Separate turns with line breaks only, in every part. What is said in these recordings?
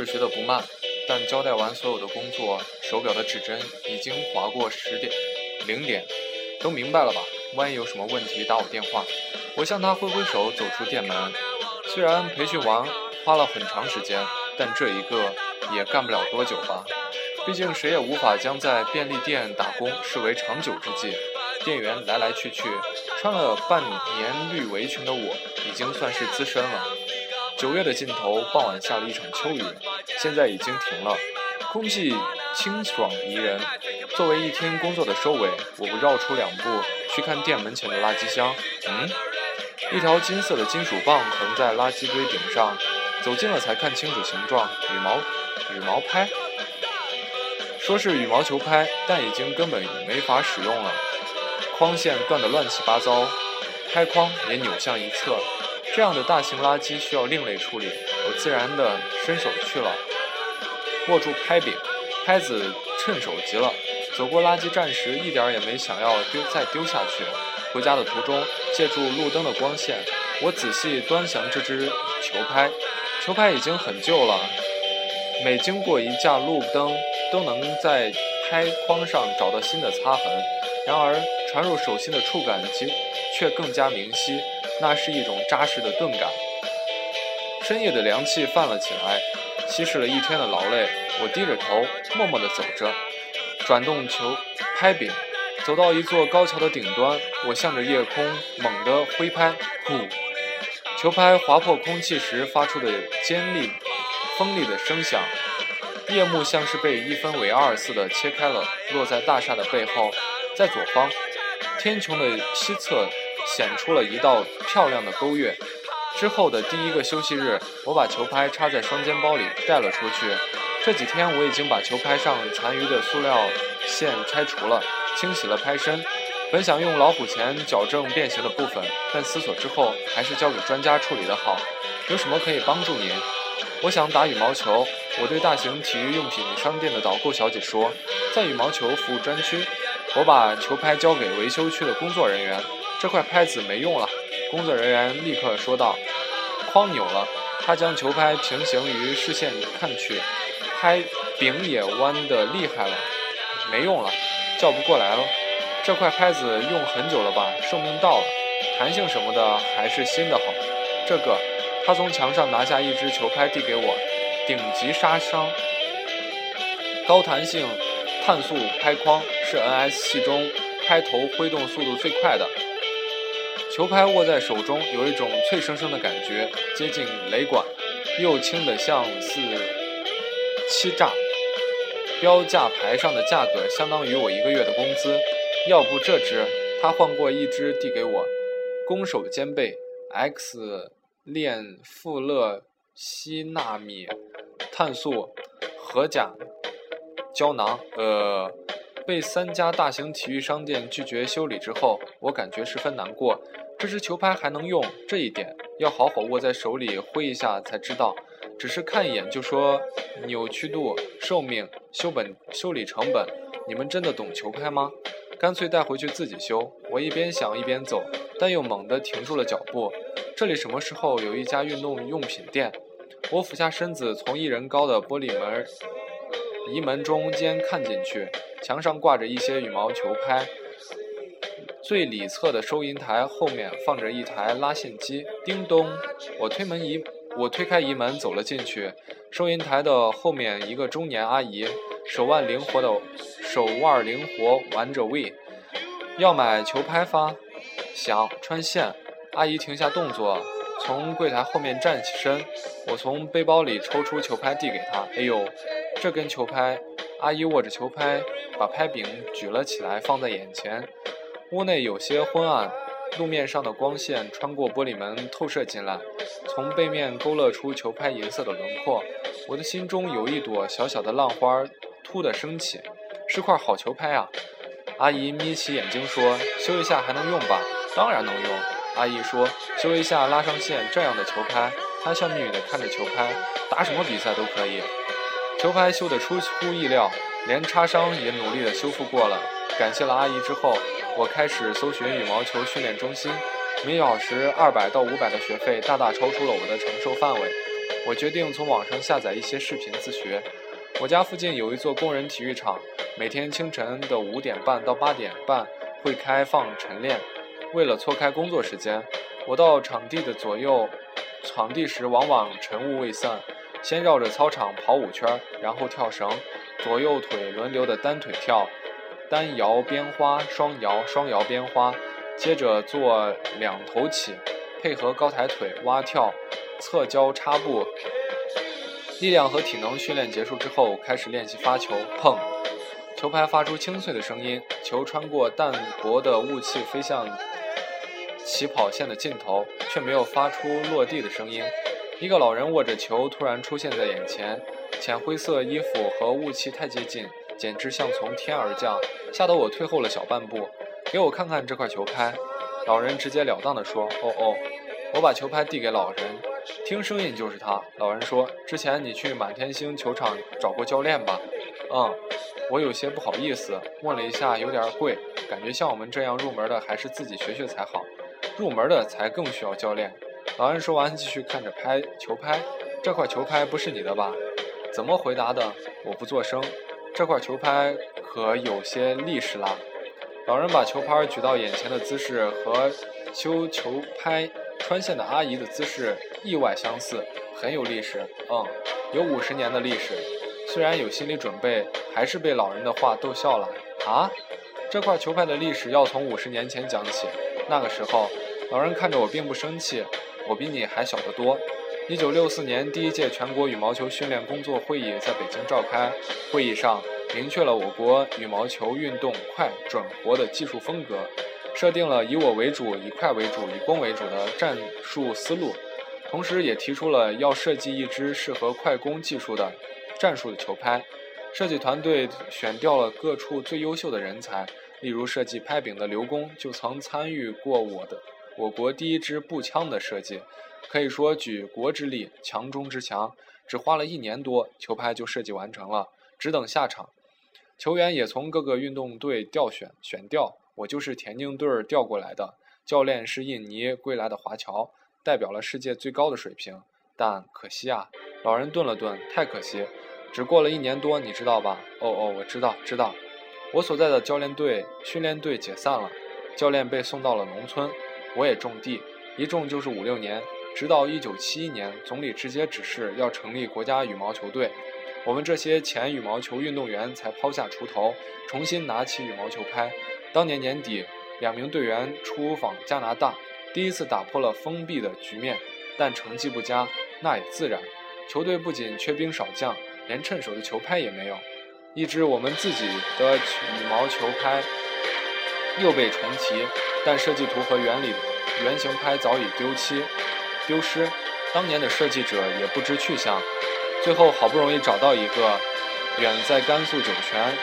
空一击。新同事学得不慢，但交代完所有的工作，手表的指针已经划过十点零点，都明白了吧？万一有什么问题，打我电话。我向他挥挥手，走出店门。虽然培训完花了很长时间，但这一个也干不了多久吧。毕竟谁也无法将在便利店打工视为长久之计。店员来来去去，穿了半年绿围裙的我，已经算是资深了。九月的尽头，傍晚下了一场秋雨，现在已经停了，空气清爽宜人。作为一天工作的收尾，我不绕出两步去看店门前的垃圾箱。嗯，一条金色的金属棒横在垃圾堆顶上，走近了才看清楚形状，羽毛羽毛拍。说是羽毛球拍，但已经根本没法使用了。框线断得乱七八糟，拍框也扭向一侧，这样的大型垃圾需要另类处理。我自然地伸手去了，握住拍柄，拍子趁手极了。走过垃圾站时，一点也没想要丢再丢下去。回家的途中，借助路灯的光线，我仔细端详这只球拍。球拍已经很旧了，每经过一架路灯，都能在拍框上找到新的擦痕。然而。传入手心的触感其却更加明晰，那是一种扎实的钝感。深夜的凉气泛了起来，稀释了一天的劳累。我低着头，默默地走着，转动球拍柄，走到一座高桥的顶端，我向着夜空猛地挥拍，呼！球拍划破空气时发出的尖利、锋利的声响，夜幕像是被一分为二似的切开了，落在大厦的背后，在左方。天穹的西侧显出了一道漂亮的勾月。之后的第一个休息日，我把球拍插在双肩包里带了出去。这几天我已经把球拍上残余的塑料线拆除了，清洗了拍身。本想用老虎钳矫正变形的部分，但思索之后还是交给专家处理的好。有什么可以帮助您？我想打羽毛球。我对大型体育用品商店的导购小姐说，在羽毛球服务专区。我把球拍交给维修区的工作人员，这块拍子没用了。工作人员立刻说道：“框扭了。”他将球拍平行于视线看去，拍柄也弯得厉害了，没用了，叫不过来了。这块拍子用很久了吧？寿命到了，弹性什么的还是新的好。这个，他从墙上拿下一只球拍递给我，顶级杀伤，高弹性。碳素拍框是 NS 系中拍头挥动速度最快的。球拍握在手中有一种脆生生的感觉，接近雷管，又轻得像似欺诈。标价牌上的价格相当于我一个月的工资。要不这只？他换过一只递给我，攻守兼备，X 链富勒烯纳米碳素合甲。胶囊，呃，被三家大型体育商店拒绝修理之后，我感觉十分难过。这只球拍还能用，这一点要好好握在手里挥一下才知道。只是看一眼就说扭曲度、寿命、修本、修理成本，你们真的懂球拍吗？干脆带回去自己修。我一边想一边走，但又猛地停住了脚步。这里什么时候有一家运动用品店？我俯下身子，从一人高的玻璃门。移门中间看进去，墙上挂着一些羽毛球拍。最里侧的收银台后面放着一台拉线机。叮咚！我推门移，我推开移门走了进去。收银台的后面，一个中年阿姨，手腕灵活的，手腕灵活玩着 We。要买球拍发？想穿线。阿姨停下动作，从柜台后面站起身。我从背包里抽出球拍递给她。哎呦！这根球拍，阿姨握着球拍，把拍柄举了起来，放在眼前。屋内有些昏暗，路面上的光线穿过玻璃门透射进来，从背面勾勒出球拍银色的轮廓。我的心中有一朵小小的浪花突地升起，是块好球拍啊！阿姨眯起眼睛说：“修一下还能用吧？”“当然能用。”阿姨说：“修一下，拉上线，这样的球拍。”她笑眯眯地看着球拍，打什么比赛都可以。球拍修得出乎意料，连擦伤也努力地修复过了。感谢了阿姨之后，我开始搜寻羽毛球训练中心。每小时二百到五百的学费大大超出了我的承受范围。我决定从网上下载一些视频自学。我家附近有一座工人体育场，每天清晨的五点半到八点半会开放晨练。为了错开工作时间，我到场地的左右场地时，往往晨雾未散，先绕着操场跑五圈，然后跳绳，左右腿轮流的单腿跳，单摇边花，双摇双摇边花，接着做两头起，配合高抬腿蛙跳，侧交叉步。力量和体能训练结束之后，开始练习发球，碰。球拍发出清脆的声音，球穿过淡薄的雾气飞向起跑线的尽头，却没有发出落地的声音。一个老人握着球突然出现在眼前，浅灰色衣服和雾气太接近，简直像从天而降，吓得我退后了小半步。给我看看这块球拍。老人直截了当地说：“哦哦。”我把球拍递给老人，听声音就是他。老人说：“之前你去满天星球场找过教练吧？”嗯。我有些不好意思，问了一下，有点贵，感觉像我们这样入门的，还是自己学学才好。入门的才更需要教练。老人说完，继续看着拍球拍。这块球拍不是你的吧？怎么回答的？我不作声。这块球拍可有些历史啦。老人把球拍举到眼前的姿势和修球拍穿线的阿姨的姿势意外相似，很有历史。嗯，有五十年的历史。虽然有心理准备，还是被老人的话逗笑了。啊，这块球拍的历史要从五十年前讲起。那个时候，老人看着我并不生气。我比你还小得多。一九六四年，第一届全国羽毛球训练工作会议在北京召开。会议上明确了我国羽毛球运动快、准、活的技术风格，设定了以我为主、以快为主、以攻为主的战术思路，同时也提出了要设计一支适合快攻技术的。战术的球拍，设计团队选调了各处最优秀的人才，例如设计拍柄的刘工就曾参与过我的我国第一支步枪的设计，可以说举国之力，强中之强，只花了一年多，球拍就设计完成了，只等下场。球员也从各个运动队调选选调，我就是田径队儿调过来的，教练是印尼归来的华侨，代表了世界最高的水平，但可惜啊，老人顿了顿，太可惜。只过了一年多，你知道吧？哦哦，我知道，知道。我所在的教练队训练队解散了，教练被送到了农村，我也种地，一种就是五六年。直到一九七一年，总理直接指示要成立国家羽毛球队，我们这些前羽毛球运动员才抛下锄头，重新拿起羽毛球拍。当年年底，两名队员出访加拿大，第一次打破了封闭的局面，但成绩不佳，那也自然。球队不仅缺兵少将。连趁手的球拍也没有，一支我们自己的羽毛球拍又被重提，但设计图和原理原型拍早已丢弃丢失，当年的设计者也不知去向。最后好不容易找到一个远在甘肃酒泉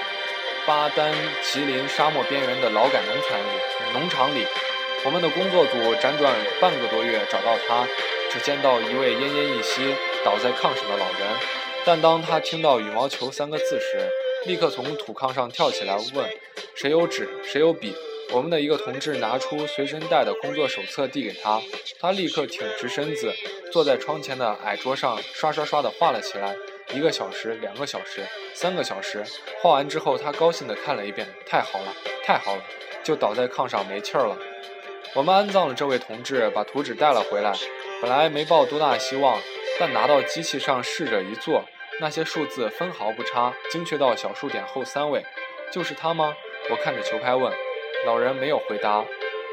巴丹吉林沙漠边缘的劳改农场里，农场里，我们的工作组辗转半个多月找到他，只见到一位奄奄一息倒在炕上的老人。但当他听到“羽毛球”三个字时，立刻从土炕上跳起来问：“谁有纸？谁有笔？”我们的一个同志拿出随身带的工作手册递给他，他立刻挺直身子，坐在窗前的矮桌上，刷刷刷地画了起来。一个小时，两个小时，三个小时，画完之后，他高兴地看了一遍：“太好了，太好了！”就倒在炕上没气儿了。我们安葬了这位同志，把图纸带了回来。本来没抱多大希望，但拿到机器上试着一做。那些数字分毫不差，精确到小数点后三位，就是他吗？我看着球拍问，老人没有回答。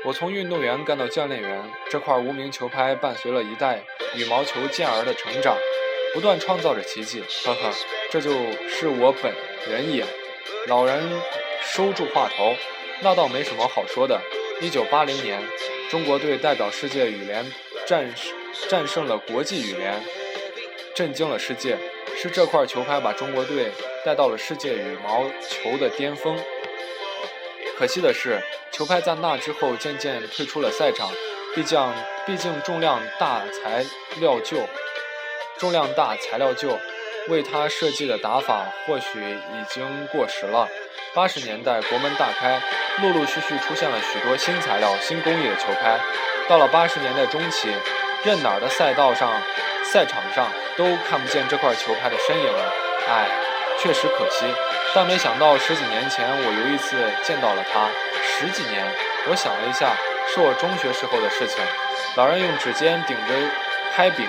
我从运动员干到教练员，这块无名球拍伴随了一代羽毛球健儿的成长，不断创造着奇迹。呵呵，这就是我本人也。老人收住话头，那倒没什么好说的。一九八零年，中国队代表世界羽联战战胜了国际羽联，震惊了世界。是这块球拍把中国队带到了世界羽毛球的巅峰。可惜的是，球拍在那之后渐渐退出了赛场，毕竟毕竟重量大材料旧，重量大材料旧，为他设计的打法或许已经过时了。八十年代国门大开，陆陆续续出现了许多新材料、新工艺的球拍。到了八十年代中期，任哪儿的赛道上、赛场上都看不见这块球拍的身影了。唉，确实可惜。但没想到十几年前我有一次见到了他。十几年，我想了一下，是我中学时候的事情。老人用指尖顶着拍柄，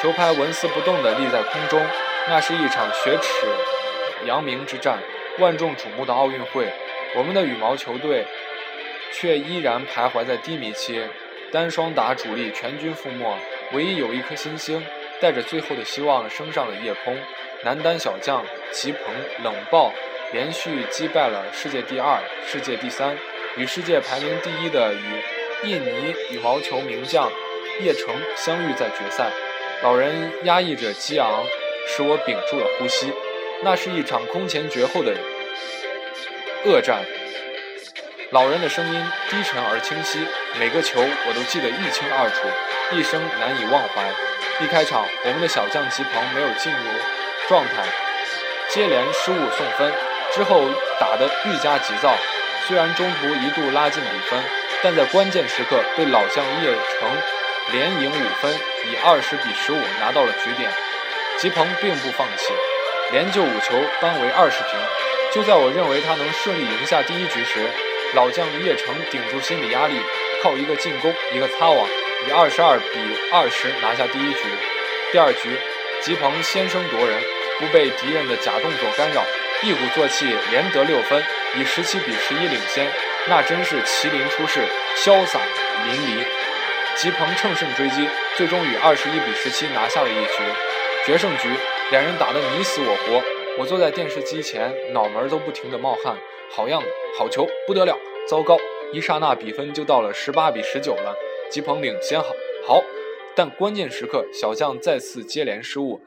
球拍纹丝不动地立在空中。那是一场雪耻扬名之战，万众瞩目的奥运会。我们的羽毛球队却依然徘徊在低迷期，单双打主力全军覆没，唯一有一颗新星带着最后的希望升上了夜空。男单小将吉鹏冷爆，连续击败了世界第二、世界第三与世界排名第一的与印尼羽毛球名将叶城相遇在决赛。老人压抑着激昂，使我屏住了呼吸。那是一场空前绝后的恶战。老人的声音低沉而清晰，每个球我都记得一清二楚，一生难以忘怀。一开场，我们的小将吉鹏没有进入。状态，接连失误送分，之后打得愈加急躁。虽然中途一度拉近比分，但在关键时刻被老将叶城连赢五分，以二十比十五拿到了局点。吉鹏并不放弃，连救五球扳为二十平。就在我认为他能顺利赢下第一局时，老将叶城顶住心理压力，靠一个进攻一个擦网，以二十二比二十拿下第一局。第二局。吉鹏先声夺人，不被敌人的假动作干扰，一鼓作气连得六分，以十七比十一领先。那真是麒麟出世，潇洒淋漓。吉鹏乘胜追击，最终以二十一比十七拿下了一局决胜局。两人打得你死我活，我坐在电视机前，脑门都不停地冒汗。好样的，好球，不得了！糟糕，一刹那比分就到了十八比十九了，吉鹏领先，好，好。但关键时刻，小将再次接连失误，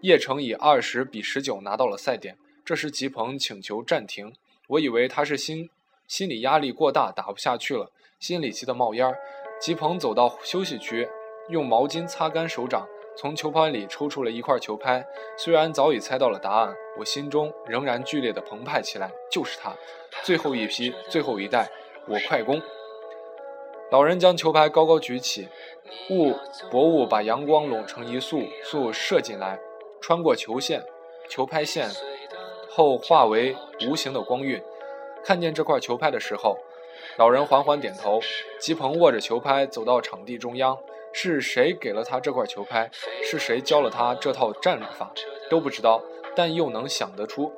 叶城以二十比十九拿到了赛点。这时吉鹏请求暂停，我以为他是心心理压力过大打不下去了，心里急得冒烟儿。吉鹏走到休息区，用毛巾擦干手掌，从球盘里抽出了一块球拍。虽然早已猜到了答案，我心中仍然剧烈的澎湃起来。就是他，最后一批，最后一代，我快攻！老人将球拍高高举起。雾薄雾把阳光拢成一束束射进来，穿过球线、球拍线后化为无形的光晕。看见这块球拍的时候，老人缓缓点头。吉鹏握着球拍走到场地中央。是谁给了他这块球拍？是谁教了他这套战法？都不知道，但又能想得出。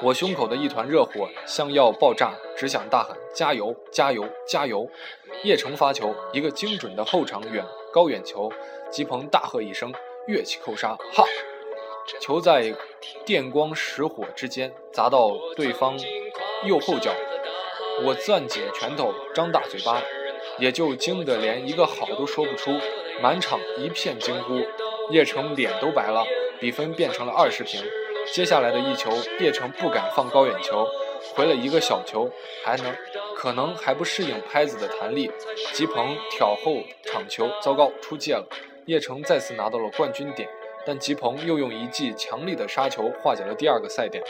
我胸口的一团热火像要爆炸，只想大喊：“加油，加油，加油！”叶城发球，一个精准的后场远高远球。吉鹏大喝一声，跃起扣杀，哈！球在电光石火之间砸到对方右后脚。我攥紧拳头，张大嘴巴，也就惊得连一个好都说不出。满场一片惊呼，叶城脸都白了。比分变成了二十平。接下来的一球，叶城不敢放高远球，回了一个小球，还能可能还不适应拍子的弹力。吉鹏挑后场球，糟糕，出界了。叶城再次拿到了冠军点，但吉鹏又用一记强力的杀球化解了第二个赛点，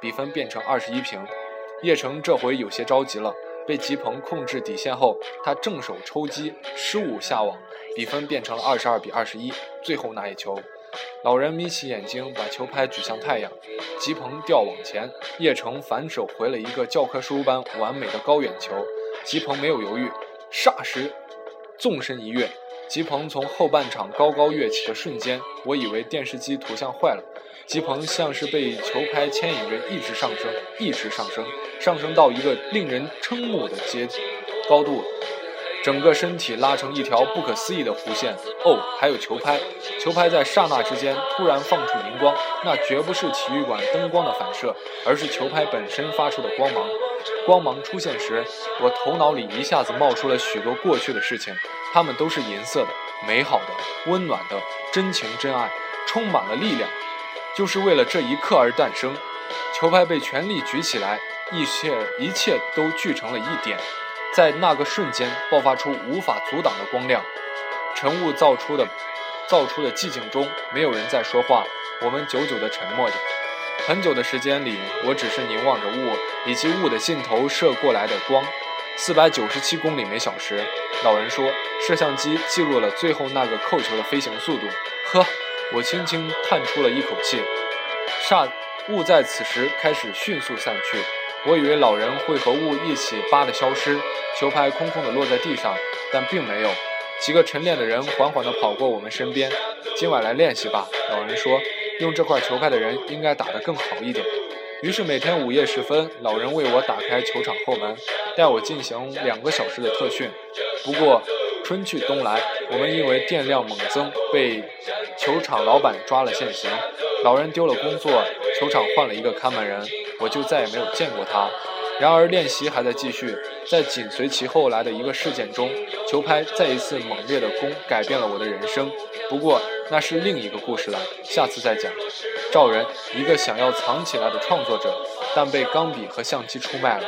比分变成二十一平。叶城这回有些着急了，被吉鹏控制底线后，他正手抽击失误下网，比分变成了二十二比二十一。最后那一球。老人眯起眼睛，把球拍举向太阳。吉鹏调往前，叶城反手回了一个教科书般完美的高远球。吉鹏没有犹豫，霎时纵身一跃。吉鹏从后半场高高跃起的瞬间，我以为电视机图像坏了。吉鹏像是被球拍牵引着一直上升，一直上升，上升到一个令人瞠目的阶高度。整个身体拉成一条不可思议的弧线。哦，还有球拍，球拍在刹那之间突然放出荧光，那绝不是体育馆灯光的反射，而是球拍本身发出的光芒。光芒出现时，我头脑里一下子冒出了许多过去的事情，它们都是银色的、美好的、温暖的、真情真爱，充满了力量，就是为了这一刻而诞生。球拍被全力举起来，一切一切都聚成了一点。在那个瞬间，爆发出无法阻挡的光亮。晨雾造出的、造出的寂静中，没有人在说话。我们久久地沉默着。很久的时间里，我只是凝望着雾以及雾的尽头射过来的光。四百九十七公里每小时。老人说，摄像机记录了最后那个扣球的飞行速度。呵，我轻轻叹出了一口气。霎，雾在此时开始迅速散去。我以为老人会和雾一起扒的消失，球拍空空的落在地上，但并没有。几个晨练的人缓缓地跑过我们身边。今晚来练习吧，老人说。用这块球拍的人应该打得更好一点。于是每天午夜时分，老人为我打开球场后门，带我进行两个小时的特训。不过春去冬来，我们因为电量猛增，被球场老板抓了现行。老人丢了工作，球场换了一个看门人，我就再也没有见过他。然而练习还在继续，在紧随其后来的一个事件中，球拍再一次猛烈的攻改变了我的人生。不过那是另一个故事了，下次再讲。赵仁，一个想要藏起来的创作者，但被钢笔和相机出卖了。